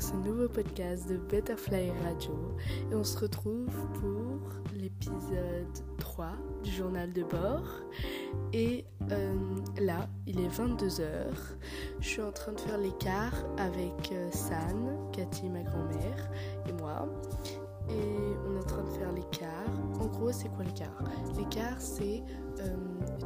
ce nouveau podcast de Butterfly Radio et on se retrouve pour l'épisode 3 du journal de bord. Et euh, là, il est 22h. Je suis en train de faire l'écart avec euh, San, Cathy, ma grand-mère, et moi. On est en train de faire l'écart. En gros, c'est quoi l'écart? L'écart, c'est euh,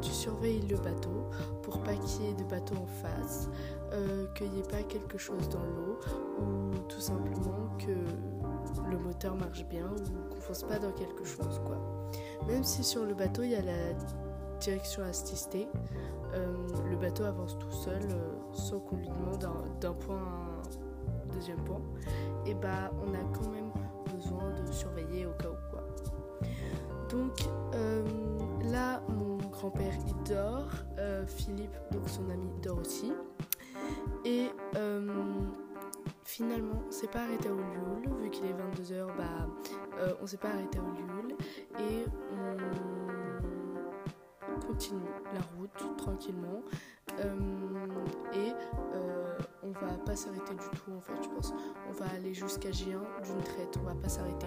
tu surveilles le bateau pour pas qu'il y ait de bateau en face, euh, qu'il n'y ait pas quelque chose dans l'eau ou tout simplement que le moteur marche bien ou qu'on fonce pas dans quelque chose quoi. Même si sur le bateau il y a la direction assistée, euh, le bateau avance tout seul sans qu'on lui demande d'un point à un deuxième point, et bah on a quand même de surveiller au cas où quoi. Donc là mon grand-père il dort, Philippe donc son ami dort aussi. Et euh, finalement, on s'est pas arrêté au Lioul, vu qu'il est 22h, bah, euh, on s'est pas arrêté au Lioul et on continue la route tranquillement. Euh, et on va pas s'arrêter du tout en fait, je pense. On va aller jusqu'à G1 d'une traite, on va pas s'arrêter.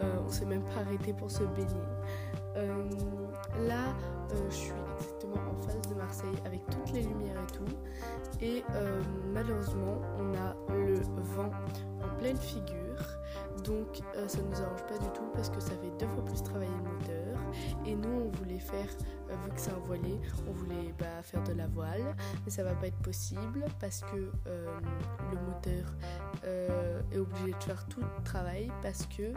on s'est même pas arrêté pour se baigner. là, je suis exactement en face de Marseille avec toutes les lumières et tout. Et euh, malheureusement, on a le vent en pleine figure. Donc euh, ça nous arrange pas du tout parce que ça fait deux fois plus travailler le moteur. Et nous, on voulait faire, euh, vu que c'est un voilier, on voulait bah, faire de la voile. Mais ça va pas être possible parce que le moteur est obligé de faire tout le travail parce que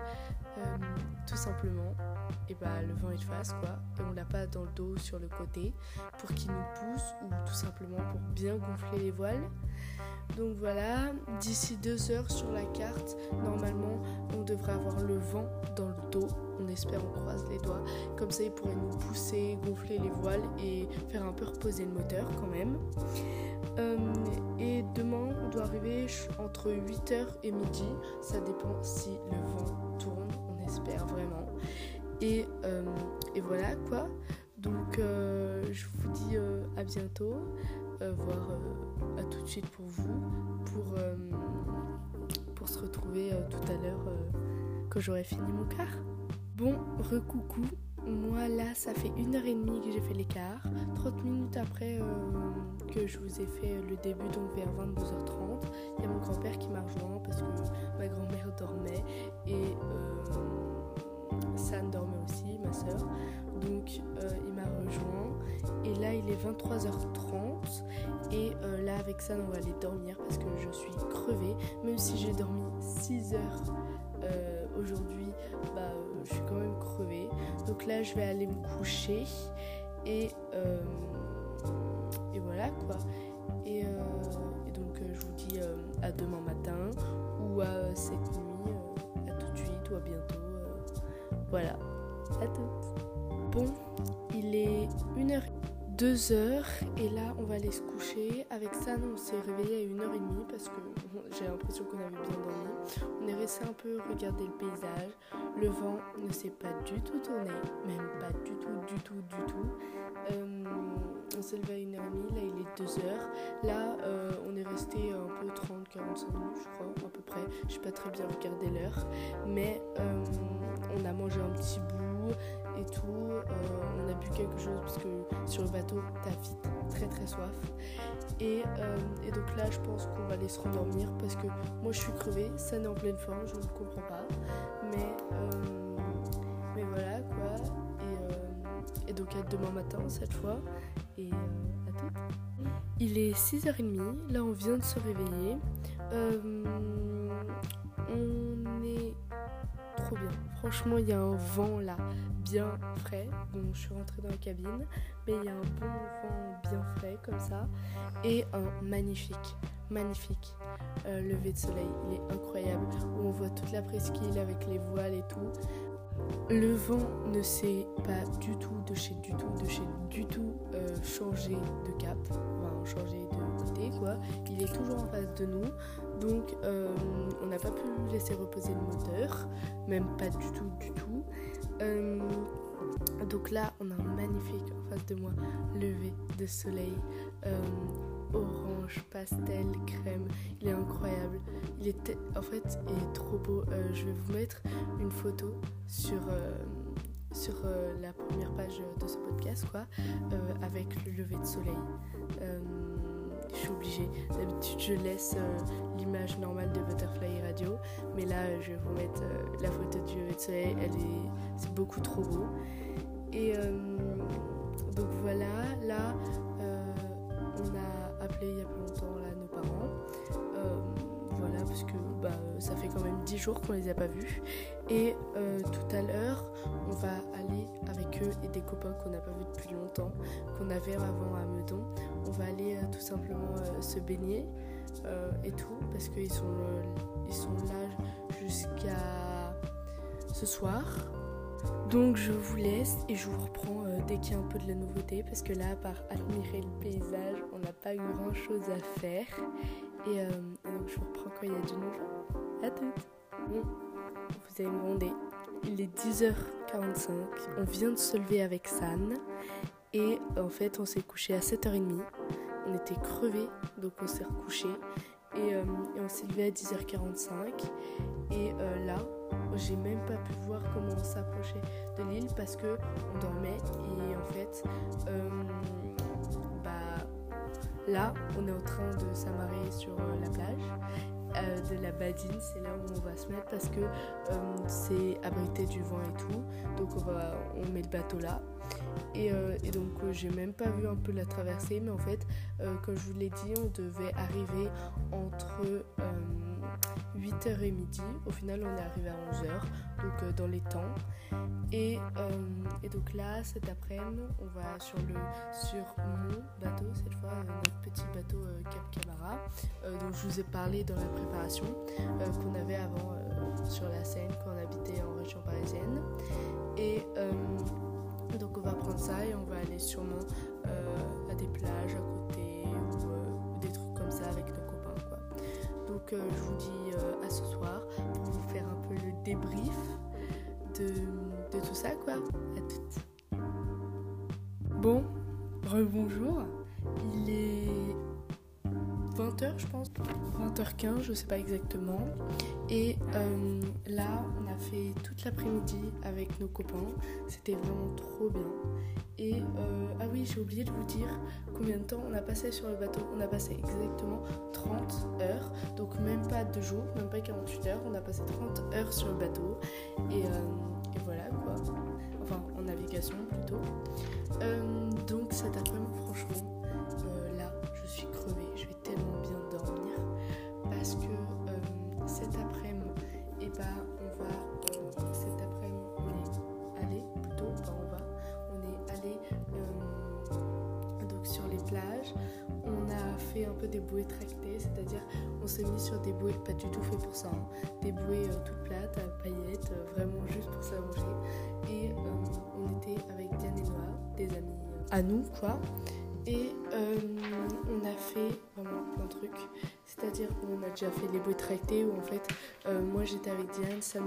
tout simplement et bah le vent est face quoi et on l'a pas dans le dos sur le côté pour qu'il nous pousse ou tout simplement pour bien gonfler les voiles donc voilà d'ici deux heures sur la carte normalement on devrait avoir le vent dans le dos. On espère on croise les doigts. Comme ça il pourrait nous pousser gonfler les voiles et faire un peu reposer le moteur quand même. Euh, et demain on doit arriver entre 8h et midi. Ça dépend si le vent tourne on espère vraiment. Euh, et, voilà quoi. Donc euh, je vous dis à bientôt, voire à tout de suite pour vous, pour, pour se retrouver tout à l'heure que j'aurai fini mon quart. Bon, recoucou. Moi là, ça fait une heure et demie que j'ai fait l'écart. 30 minutes après que je vous ai fait le début, donc vers 22h30, il y a mon grand-père qui m'a rejoint parce que ma grand-mère dormait et San dormait aussi, ma soeur. Donc euh, il m'a rejoint. Et là il est 23h30. Et euh, là avec San on va aller dormir parce que je suis crevée. Même si j'ai dormi 6 heures euh, aujourd'hui, bah, je suis quand même crevée. Donc là je vais aller me coucher. Et, voilà quoi. Et, et donc je vous dis à demain matin ou à cette nuit, à tout de suite ou à bientôt. Voilà, à toutes. Bon, il est 1h, 2h et là on va aller se coucher. Avec ça, on s'est réveillé à 1h30 parce que j'ai l'impression qu'on avait bien dormi. On est resté un peu regarder le paysage. Le vent ne s'est pas du tout tourné, même pas du tout, du tout, du tout. Euh, on s'est levé à 1h30, là il est 2h. Là euh, on est resté un peu 30-45 minutes, je crois, à peu près. Je pas très bien regardé l'heure, mais. Euh, on a mangé un petit bout et tout. Euh, on a bu quelque chose parce que sur le bateau, t'as vite très très soif. Et, et, donc là, je pense qu'on va aller se rendormir parce que moi je suis crevée, ça n'est en pleine forme, je ne comprends pas. Mais Donc demain matin cette fois. Et à tout. Il est 6h30, là on vient de se réveiller. on est bien. Franchement, il y a un vent là bien frais. Bon, je suis rentrée dans la cabine, mais il y a un bon vent bien frais comme ça. Et un magnifique, magnifique euh, lever de soleil. Il est incroyable. Où on voit toute la presqu'île avec les voiles et tout. Le vent ne s'est pas du tout de chez du tout, de chez du tout euh, changé de cap, enfin changé de côté quoi. Il est toujours en face de nous, donc euh, on n'a pas pu laisser reposer le moteur, même pas du tout, du tout. Euh, donc là, on a un magnifique en face de moi lever de soleil. Orange, pastel, crème. Il est incroyable. Il est en fait, il est trop beau. Euh, je vais vous mettre une photo sur, euh, euh, la première page de ce podcast, quoi, avec le lever de soleil. je suis obligée. D'habitude, je laisse l'image normale de Butterfly Radio, mais là, je vais vous mettre la photo du lever de soleil. Elle est, c'est beaucoup trop beau. Et donc voilà, là, il y a plus longtemps là, nos parents. Euh, voilà, parce que bah, ça fait quand même 10 jours qu'on les a pas vus. Et euh, tout à l'heure, on va aller avec eux et des copains qu'on n'a pas vus depuis longtemps, qu'on avait avant à Meudon. On va aller euh, tout simplement se baigner et tout, parce qu'ils sont, ils sont là jusqu'à ce soir. Donc je vous laisse et je vous reprends dès qu'il y a un peu de la nouveauté parce que là, à part admirer le paysage, n'a pas eu grand chose à faire. Et, euh, donc je vous reprends quand il y a du nouveau. À toutes Bon, vous allez me gronder. Il est 10h45, on vient de se lever avec San et en fait on s'est couché à 7h30. On était crevés donc on s'est recouché et, euh, et on s'est levé à 10h45 et là j'ai même pas pu voir comment on s'approchait de l'île parce que on dormait et en fait euh, là on est en train de s'amarrer sur euh, la plage euh, de la Badine, c'est là où on va se mettre parce que c'est abrité du vent et tout. Donc on, va, met le bateau là. Et donc j'ai même pas vu un peu la traversée, mais en fait, comme je vous l'ai dit, on devait arriver entre 8h et midi. Au final, on est arrivé à 11h, donc euh, dans les temps. Et, euh, et donc là, cet après-midi, on va sur, le, sur mon bateau, cette fois, euh, notre petit bateau Cap Camara, dont je vous ai parlé dans la préparation, qu'on avait avant sur la Seine quand on habitait en région parisienne. Et donc on va prendre ça et on va aller sûrement à des plages à côté je vous dis euh, à ce soir pour vous faire un peu le débrief de, tout ça quoi. À toutes. Bon, rebonjour. Il est 20h je pense, 20h15, je sais pas exactement. Et euh, là, on a fait toute l'après-midi avec nos copains. C'était vraiment trop bien. Et euh, ah oui, j'ai oublié de vous dire combien de temps on a passé sur le bateau. On a passé exactement 30 heures, donc même pas deux jours, même pas 48 heures. On a passé 30 heures sur le bateau. Et, euh, et voilà quoi. Enfin, en navigation plutôt. donc bouées tractées, c'est-à-dire on s'est mis sur des bouées pas du tout fait pour ça, hein. des bouées euh, toutes plates, à paillettes, euh, vraiment juste pour s'allonger. Et euh, on était avec Diane et Noah, des amis à nous quoi. Et on a fait vraiment plein de trucs. C'est-à-dire qu'on a déjà fait les bouées tractées où en fait moi j'étais avec Diane, San,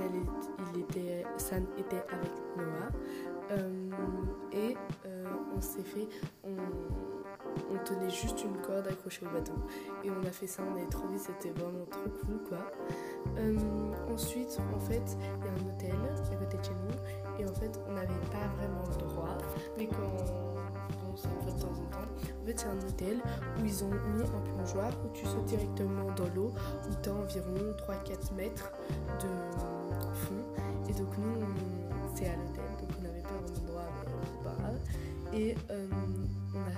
il était, San était avec Noah. et on s'est fait, on, on tenait juste une corde accrochée au bateau. Et on a fait ça, on avait trouvé, c'était vraiment trop cool quoi. Euh, ensuite, en fait, il y a un hôtel à côté de chez nous. Et en fait, on n'avait pas vraiment le droit. Mais quand on s'en fait de temps en temps, en fait, c'est un hôtel où ils ont mis un plongeoir où tu sautes directement dans l'eau, où tu as environ 3-4 mètres de fond. Et donc, nous, c'est à l'hôtel, donc on n'avait pas vraiment le droit, mais c'est pas grave.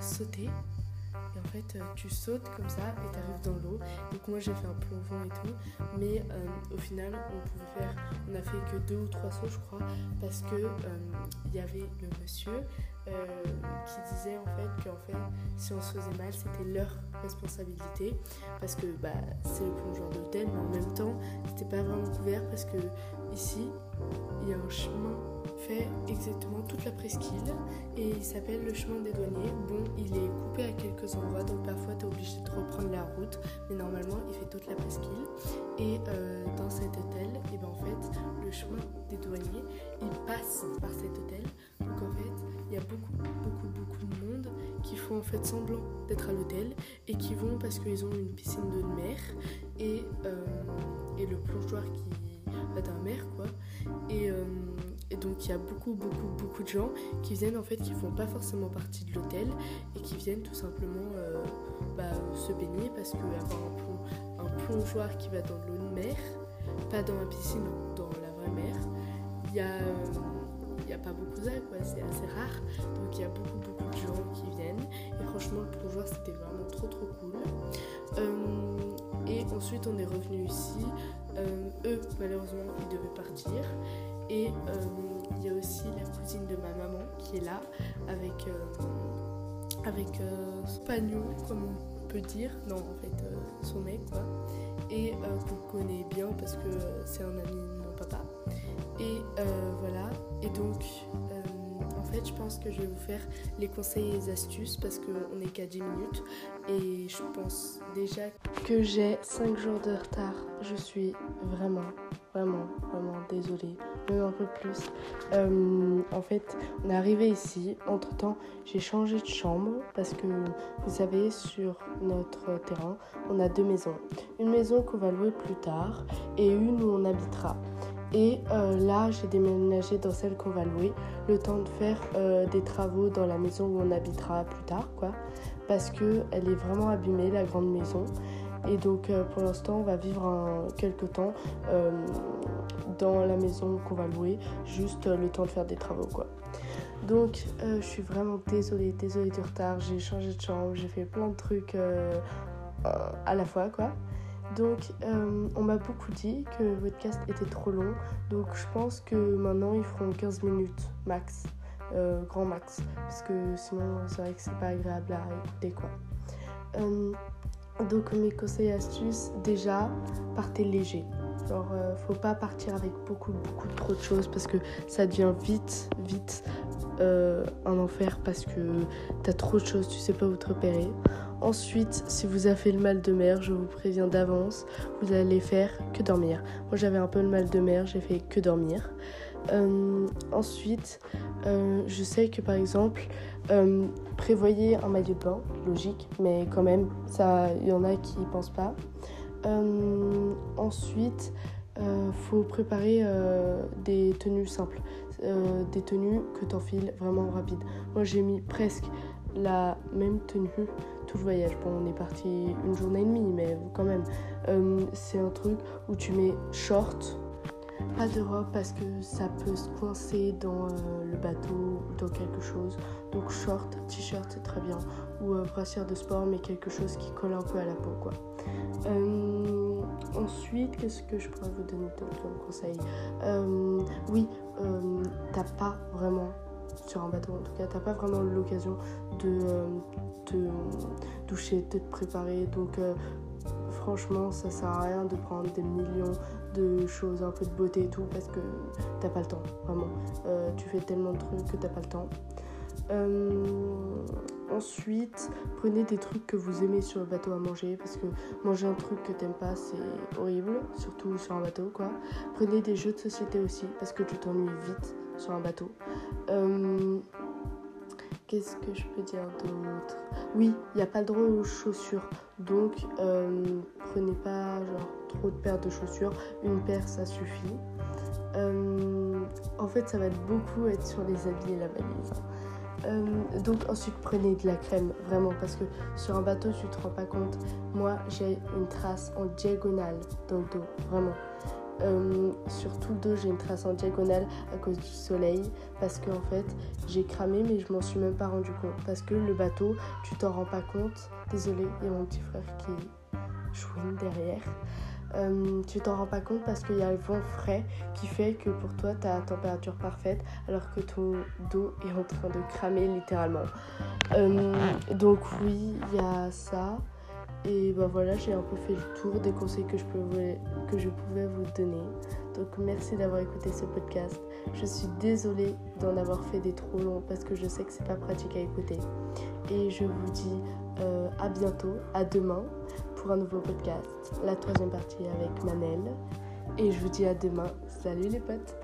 Sauté. Et en fait, euh, tu sautes comme ça et tu arrives dans l'eau. Donc moi j'ai fait un plongeon et tout. Mais euh, au final, on pouvait faire, on a fait que deux ou trois sauts, je crois, parce que il y avait le monsieur qui disait en fait qu'en fait, si on se faisait mal, c'était leur responsabilité parce que bah, c'est le plongeon d'hôtel, mais en même temps, c'était pas vraiment couvert parce que ici, il y a un chemin fait exactement toute la presqu'île et il s'appelle le chemin des douaniers. Bon, il est coupé à quelques endroits donc parfois tu es obligé de reprendre la route, mais normalement il fait toute la presqu'île. Et euh, dans cet hôtel, et ben en fait, le chemin des douaniers il passe par cet hôtel. Donc en fait, il y a beaucoup, beaucoup, beaucoup de monde qui font en fait semblant d'être à l'hôtel et qui vont parce qu'ils ont une piscine de mer et, et le plongeoir qui va d'un mer quoi. Et, et, donc il y a beaucoup beaucoup beaucoup de gens qui viennent en fait qui font pas forcément partie de l'hôtel et qui viennent tout simplement bah, se baigner parce que avoir un, un plongeoir qui va dans l'eau de mer, pas dans la piscine, dans la vraie mer, il y a il n'y a pas beaucoup ça, quoi, c'est assez rare. Donc il y a beaucoup, beaucoup de gens qui viennent. Et franchement, le plongeoir, c'était vraiment trop, trop cool. Euh, et ensuite, on est revenu ici. Euh, eux, malheureusement, ils devaient partir. Et euh, il y a aussi la cousine de ma maman qui est là avec, avec son pagnon, comme on peut dire. Non, en fait, son mec, quoi. Et qu'on connaît bien parce que c'est un ami de mon papa. Et voilà, et donc, euh, en fait, je pense que je vais vous faire les conseils et les astuces parce qu'on n'est qu'à 10 minutes. Et je pense déjà que j'ai 5 jours de retard. Je suis vraiment, vraiment, vraiment désolée. Même un peu plus. Euh, en fait, on est arrivé ici. Entre temps, j'ai changé de chambre parce que vous savez, sur notre terrain, on a deux maisons. Une maison qu'on va louer plus tard et une où on habitera. Et euh, là, j'ai déménagé dans celle qu'on va louer, le temps de faire euh, des travaux dans la maison où on habitera plus tard, quoi. Parce qu'elle est vraiment abîmée, la grande maison. Et donc, euh, pour l'instant, on va vivre quelques temps dans la maison qu'on va louer, juste le temps de faire des travaux, quoi. Donc, je suis vraiment désolée, désolée du retard. J'ai changé de chambre, j'ai fait plein de trucs à la fois, quoi. Donc, euh, on m'a beaucoup dit que votre cast était trop long. Donc, je pense que maintenant, ils feront 15 minutes max. Euh, grand max. Parce que sinon, c'est vrai que c'est pas agréable à écouter, quoi. Euh, donc, mes conseils et astuces, déjà, partez léger. Genre, faut pas partir avec beaucoup, beaucoup trop de choses parce que ça devient vite, vite un enfer parce que t'as trop de choses, tu sais pas où te repérer. Ensuite, si vous avez fait le mal de mer, je vous préviens d'avance, vous allez faire que dormir. Moi j'avais un peu le mal de mer, j'ai fait que dormir. Euh, ensuite, euh, je sais que par exemple, euh, prévoyez un maillot de bain, logique, mais quand même, il y en a qui n'y pensent pas. ensuite, faut préparer des tenues simples, des tenues que tu enfiles vraiment rapide. Moi, j'ai mis presque la même tenue tout le voyage. Bon, on est parti une journée et demie, mais quand même, euh, c'est un truc où tu mets short, pas de robe parce que ça peut se coincer dans euh, le bateau ou dans quelque chose. Donc short, t-shirt, c'est très bien. Ou euh, brassière de sport, mais quelque chose qui colle un peu à la peau, quoi. ensuite, qu'est-ce que je pourrais vous donner comme conseil? Oui, t'as pas vraiment sur un bateau en tout cas, t'as pas vraiment l'occasion de euh, te doucher, de te préparer. Donc euh, franchement, ça sert à rien de prendre des millions de choses, un peu de beauté et tout, parce que t'as pas le temps, vraiment. Euh, tu fais tellement de trucs que t'as pas le temps. Ensuite, prenez des trucs que vous aimez sur le bateau à manger parce que manger un truc que t'aimes pas c'est horrible, surtout sur un bateau quoi. Prenez des jeux de société aussi parce que tu t'ennuies vite sur un bateau. Euh, qu'est-ce que je peux dire d'autre? Oui, il n'y a pas le droit aux chaussures. Donc, euh, prenez pas genre trop de paires de chaussures. Une paire, ça suffit. Euh, en fait, ça va beaucoup être sur les habits et la valise. Donc ensuite prenez de la crème vraiment parce que sur un bateau tu te rends pas compte. Moi j'ai une trace en diagonale dans le dos vraiment. Euh, sur tout le dos, j'ai une trace en diagonale à cause du soleil parce que en fait, j'ai cramé mais je m'en suis même pas rendu compte parce que le bateau, tu t'en rends pas compte. Désolé, il y a mon petit frère qui chouine derrière. Euh, tu t'en rends pas compte parce qu'il y a le vent frais qui fait que pour toi tu as la température parfaite alors que ton dos est en train de cramer littéralement. Euh, donc oui, il y a ça. Et bah voilà, j'ai un peu fait le tour des conseils que je, pouvais, que je pouvais vous donner. Donc merci d'avoir écouté ce podcast. Je suis désolée d'en avoir fait des trop longs parce que je sais que c'est pas pratique à écouter. Et je vous dis euh, à bientôt, à demain pour un nouveau podcast, la troisième partie avec Manel. Et je vous dis à demain. Salut les potes